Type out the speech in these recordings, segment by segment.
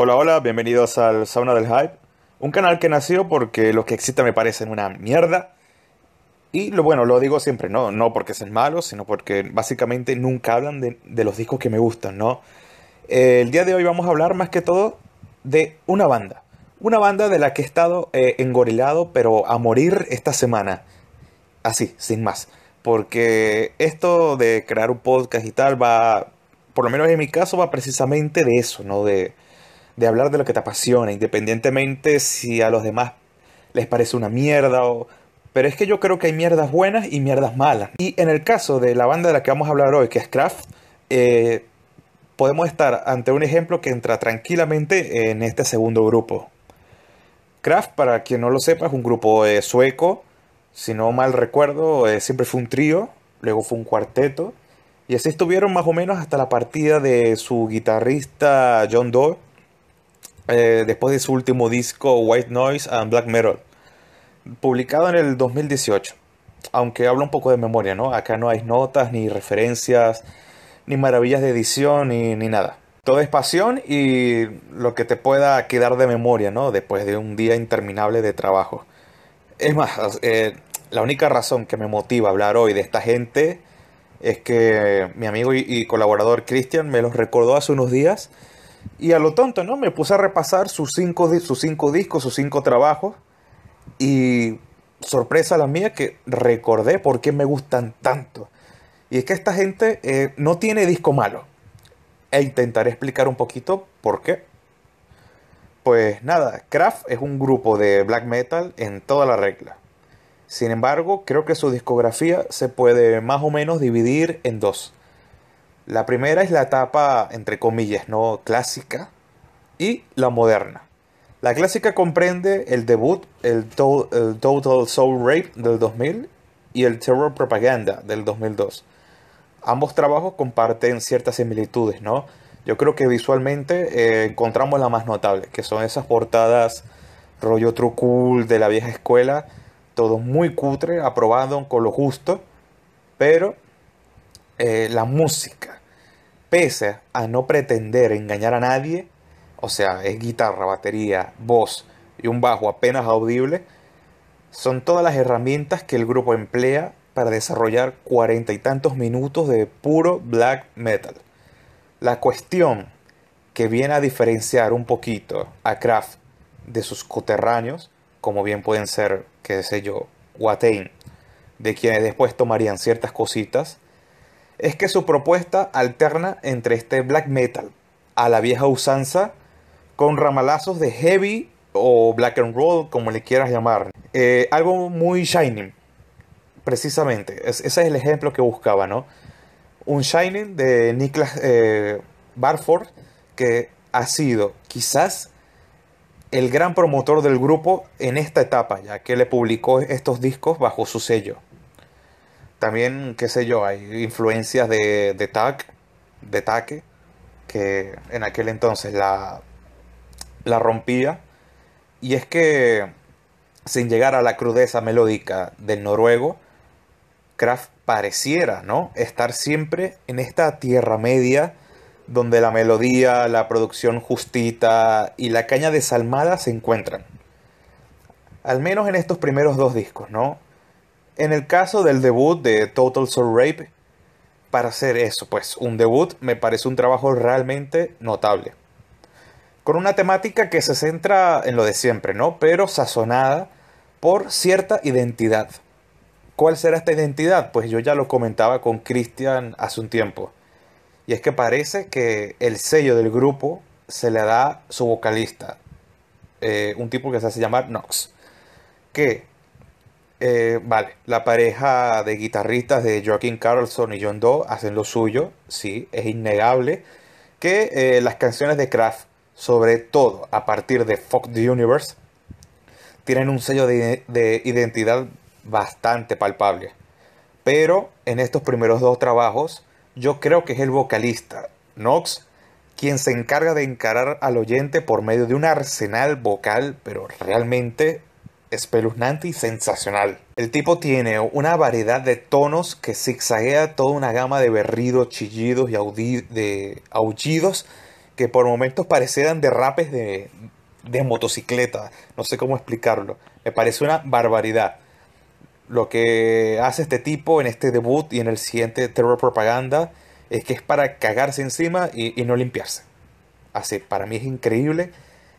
Hola, hola, bienvenidos al Sauna del Hype, un canal que nació porque lo que existe me parecen una mierda. Y lo bueno, lo digo siempre, no, no porque sean malos, sino porque básicamente nunca hablan de, de los discos que me gustan, ¿no? Eh, el día de hoy vamos a hablar más que todo de una banda. Una banda de la que he estado eh, engorilado, pero a morir esta semana. Así, sin más. Porque esto de crear un podcast y tal va, por lo menos en mi caso, va precisamente de eso, ¿no? De, de hablar de lo que te apasiona, independientemente si a los demás les parece una mierda o... Pero es que yo creo que hay mierdas buenas y mierdas malas. Y en el caso de la banda de la que vamos a hablar hoy, que es Kraft, eh, podemos estar ante un ejemplo que entra tranquilamente en este segundo grupo. Kraft, para quien no lo sepa, es un grupo eh, sueco. Si no mal recuerdo, eh, siempre fue un trío, luego fue un cuarteto. Y así estuvieron más o menos hasta la partida de su guitarrista John Doe, eh, después de su último disco White Noise and Black Metal, publicado en el 2018. Aunque habla un poco de memoria, ¿no? Acá no hay notas, ni referencias, ni maravillas de edición, ni, ni nada. Todo es pasión y lo que te pueda quedar de memoria, ¿no? Después de un día interminable de trabajo. Es más, eh, la única razón que me motiva a hablar hoy de esta gente es que mi amigo y, y colaborador Christian me los recordó hace unos días y a lo tonto, ¿no? Me puse a repasar sus cinco, sus cinco discos, sus cinco trabajos. Y sorpresa la mía que recordé por qué me gustan tanto. Y es que esta gente eh, no tiene disco malo. E intentaré explicar un poquito por qué. Pues nada, Kraft es un grupo de black metal en toda la regla. Sin embargo, creo que su discografía se puede más o menos dividir en dos. La primera es la etapa, entre comillas, no clásica, y la moderna. La clásica comprende el debut, el, Total Soul Rape del 2000 y el Terror Propaganda del 2002. Ambos trabajos comparten ciertas similitudes, ¿no? Yo creo que visualmente eh, encontramos la más notable, que son esas portadas rollo true cool de la vieja escuela, todo muy cutre, aprobado con lo justo, pero eh, la música, pese a no pretender engañar a nadie, o sea, es guitarra, batería, voz y un bajo apenas audible, son todas las herramientas que el grupo emplea para desarrollar cuarenta y tantos minutos de puro black metal. La cuestión que viene a diferenciar un poquito a Kraft de sus coterráneos, como bien pueden ser, qué sé yo, Watain, de quienes después tomarían ciertas cositas, es que su propuesta alterna entre este black metal a la vieja usanza con ramalazos de heavy o black and roll, como le quieras llamar. Eh, algo muy shining, precisamente. ese es el ejemplo que buscaba, ¿no? Un shining de Niklas eh, Barford, que ha sido quizás el gran promotor del grupo en esta etapa, ya que le publicó estos discos bajo su sello. También, qué sé yo, hay influencias de, de TAC, de Taque, que en aquel entonces la, la rompía. Y es que, sin llegar a la crudeza melódica del noruego, Kraft pareciera, ¿no? Estar siempre en esta tierra media donde la melodía, la producción justita y la caña desalmada se encuentran. Al menos en estos primeros dos discos, ¿no? En el caso del debut de Total Soul Rape, para hacer eso, pues un debut me parece un trabajo realmente notable. Con una temática que se centra en lo de siempre, ¿no? Pero sazonada por cierta identidad. ¿Cuál será esta identidad? Pues yo ya lo comentaba con Christian hace un tiempo. Y es que parece que el sello del grupo se le da su vocalista, eh, un tipo que se hace llamar Nox, que eh, vale, la pareja de guitarristas de Joaquín Carlson y John Doe hacen lo suyo, sí, es innegable que eh, las canciones de Kraft, sobre todo a partir de Fuck the Universe, tienen un sello de, de identidad bastante palpable. Pero en estos primeros dos trabajos, yo creo que es el vocalista, Knox, quien se encarga de encarar al oyente por medio de un arsenal vocal, pero realmente espeluznante y sensacional. El tipo tiene una variedad de tonos que zigzaguea toda una gama de berridos, chillidos y de aullidos que por momentos parecieran derrapes de, de motocicleta. No sé cómo explicarlo. Me parece una barbaridad. Lo que hace este tipo en este debut y en el siguiente Terror Propaganda es que es para cagarse encima y, no limpiarse. Así, para mí es increíble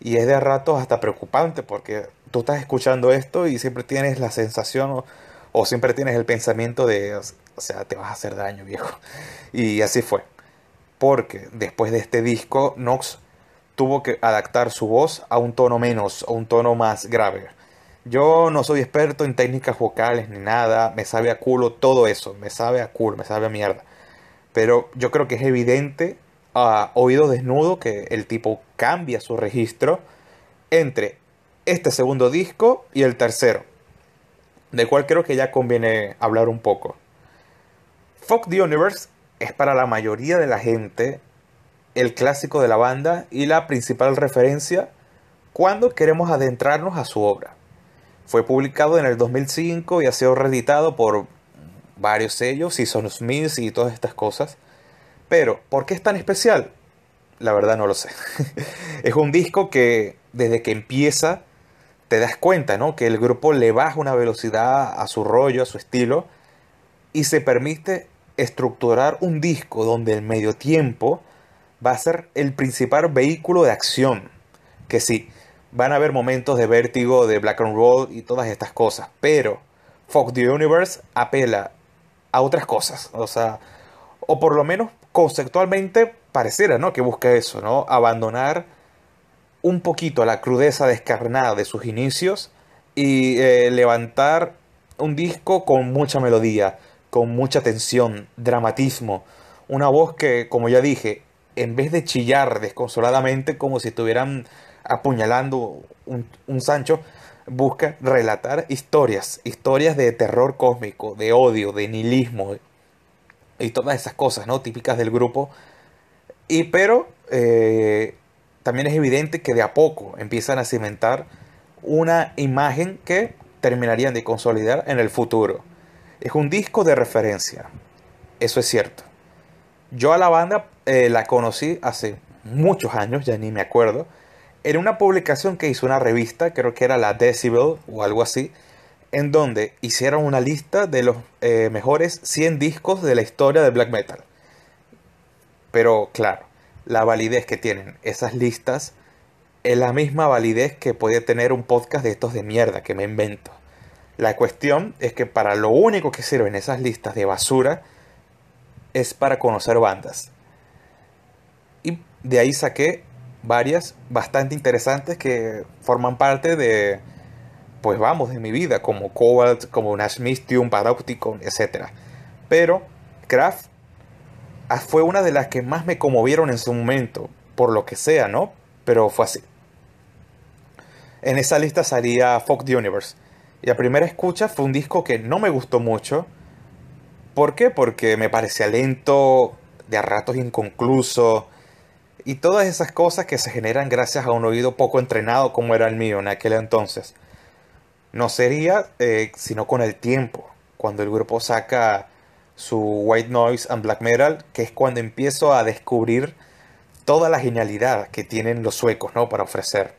y es de ratos hasta preocupante porque tú estás escuchando esto y siempre tienes la sensación o, siempre tienes el pensamiento de, o sea, te vas a hacer daño, viejo. Y así fue. Porque después de este disco, Nox tuvo que adaptar su voz a un tono menos, a un tono más grave. Yo no soy experto en técnicas vocales ni nada, me sabe a culo todo eso, me sabe a culo, me sabe a mierda. Pero yo creo que es evidente a oído desnudo que el tipo cambia su registro entre este segundo disco y el tercero, de cual creo que ya conviene hablar un poco. Fuck the Universe es para la mayoría de la gente el clásico de la banda y la principal referencia cuando queremos adentrarnos a su obra. Fue publicado en el 2005 y ha sido reeditado por varios sellos, Season Smith y todas estas cosas. Pero, ¿por qué es tan especial? La verdad no lo sé. es un disco que desde que empieza te das cuenta, ¿no? Que el grupo le baja una velocidad a su rollo, a su estilo, y se permite estructurar un disco donde el medio tiempo va a ser el principal vehículo de acción. Que sí, van a haber momentos de vértigo, de black and roll y todas estas cosas, pero Fuck the Universe apela a otras cosas, o sea, o por lo menos conceptualmente pareciera, ¿no? Que busca eso, ¿no? Abandonar un poquito la crudeza descarnada de sus inicios y eh, levantar un disco con mucha melodía, con mucha tensión, dramatismo, una voz que, como ya dije, en vez de chillar desconsoladamente como si estuvieran apuñalando un, Sancho, busca relatar historias, historias de terror cósmico, de odio, de nihilismo y todas esas cosas, ¿no? Típicas del grupo. Y pero eh, también es evidente que de a poco empiezan a cimentar una imagen que terminarían de consolidar en el futuro. Es un disco de referencia, eso es cierto. Yo a la banda eh, la conocí hace muchos años, ya ni me acuerdo, en una publicación que hizo una revista, creo que era la Decibel o algo así, en donde hicieron una lista de los eh, mejores 100 discos de la historia del black metal. Pero claro, la validez que tienen esas listas es la misma validez que puede tener un podcast de estos de mierda que me invento. La cuestión es que para lo único que sirven esas listas de basura es para conocer bandas. Y de ahí saqué varias bastante interesantes que forman parte de, pues vamos, de mi vida, como Cobalt, como Nash Mystium, Paropticon, etc. Pero Kraft fue una de las que más me conmovieron en su momento, por lo que sea, ¿no? Pero fue así. En esa lista salía Fuck the Universe. Y a primera escucha fue un disco que no me gustó mucho. ¿Por qué? Porque me parecía lento, de a ratos inconcluso y todas esas cosas que se generan gracias a un oído poco entrenado como era el mío en aquel entonces. No sería eh, sino con el tiempo, cuando el grupo saca su White Noise and Black Metal, que es cuando empiezo a descubrir toda la genialidad que tienen los suecos ¿no? para ofrecer.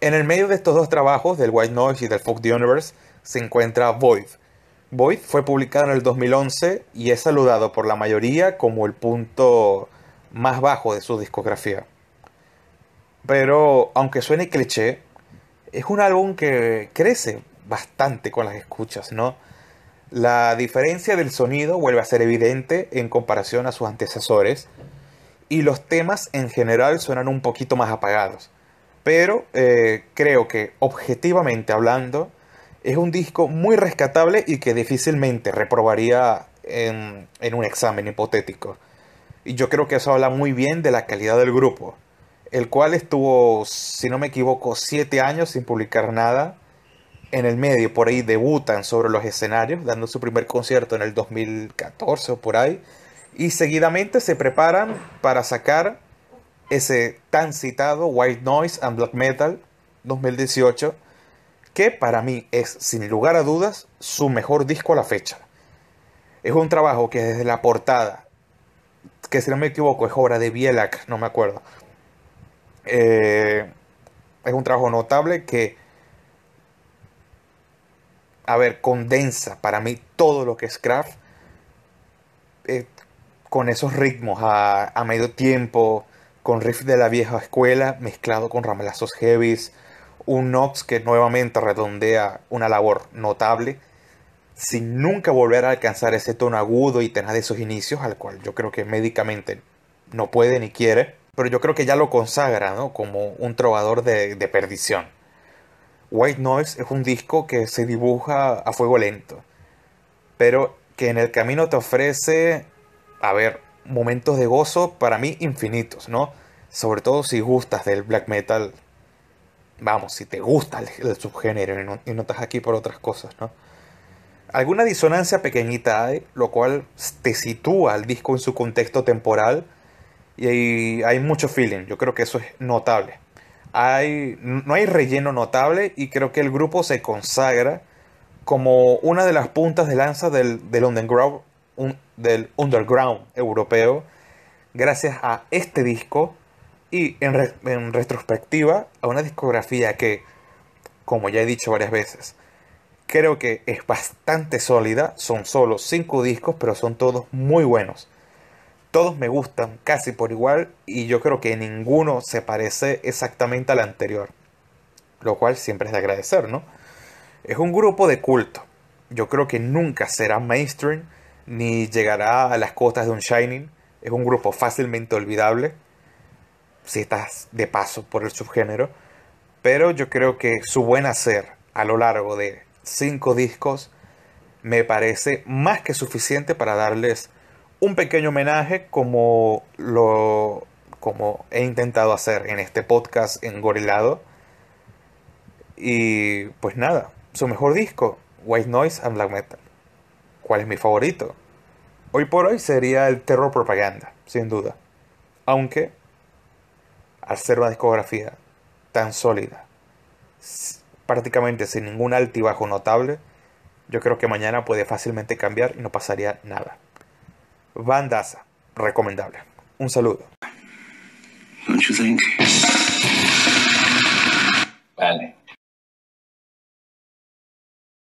En el medio de estos dos trabajos, del White Noise y del Folk the Universe, se encuentra Void. Void fue publicado en el 2011 y es saludado por la mayoría como el punto más bajo de su discografía. Pero aunque suene cliché, es un álbum que crece bastante con las escuchas, ¿no? La diferencia del sonido vuelve a ser evidente en comparación a sus antecesores y los temas en general suenan un poquito más apagados. Pero eh, creo que objetivamente hablando es un disco muy rescatable y que difícilmente reprobaría en un examen hipotético. Y yo creo que eso habla muy bien de la calidad del grupo, el cual estuvo, si no me equivoco, siete años sin publicar nada. En el medio, por ahí debutan sobre los escenarios, dando su primer concierto en el 2014 o por ahí. Y seguidamente se preparan para sacar ese tan citado White Noise and Black Metal 2018, que para mí es, sin lugar a dudas, su mejor disco a la fecha. Es un trabajo que desde la portada que si no me equivoco es obra de Bielak, no me acuerdo. Eh, es un trabajo notable que, a ver, condensa para mí todo lo que es craft eh, con esos ritmos a, medio tiempo, con riff de la vieja escuela mezclado con ramelazos heavies, un Nox que nuevamente redondea una labor notable sin nunca volver a alcanzar ese tono agudo y tenaz de esos inicios, al cual yo creo que médicamente no puede ni quiere, pero yo creo que ya lo consagra ¿no? como un trovador de perdición. White Noise es un disco que se dibuja a fuego lento, pero que en el camino te ofrece, a ver, momentos de gozo para mí infinitos, ¿no? Sobre todo si gustas del black metal, vamos, si te gusta el, subgénero y no, estás aquí por otras cosas, ¿no? Alguna disonancia pequeñita hay, lo cual te sitúa al disco en su contexto temporal y hay, hay mucho feeling. Yo creo que eso es notable. Hay, no hay relleno notable y creo que el grupo se consagra como una de las puntas de lanza del, del, underground, un, del underground europeo gracias a este disco y en retrospectiva a una discografía que, como ya he dicho varias veces, creo que es bastante sólida. Son solo 5 discos, pero son todos muy buenos. Todos me gustan casi por igual y yo creo que ninguno se parece exactamente al anterior. Lo cual siempre es de agradecer, ¿no? Es un grupo de culto. Yo creo que nunca será mainstream ni llegará a las cotas de un Shining. Es un grupo fácilmente olvidable si estás de paso por el subgénero. Pero yo creo que su buen hacer a lo largo de cinco discos me parece más que suficiente para darles un pequeño homenaje como lo como he intentado hacer en este podcast en Gorilado. Y pues nada, su mejor disco, White Noise and Black Metal. ¿Cuál es mi favorito? Hoy por hoy sería el Terror Propaganda, sin duda. Aunque, al ser una discografía tan sólida, prácticamente sin ningún altibajo notable, yo creo que mañana puede fácilmente cambiar y no pasaría nada. Bandasa, recomendable. Un saludo. Vale.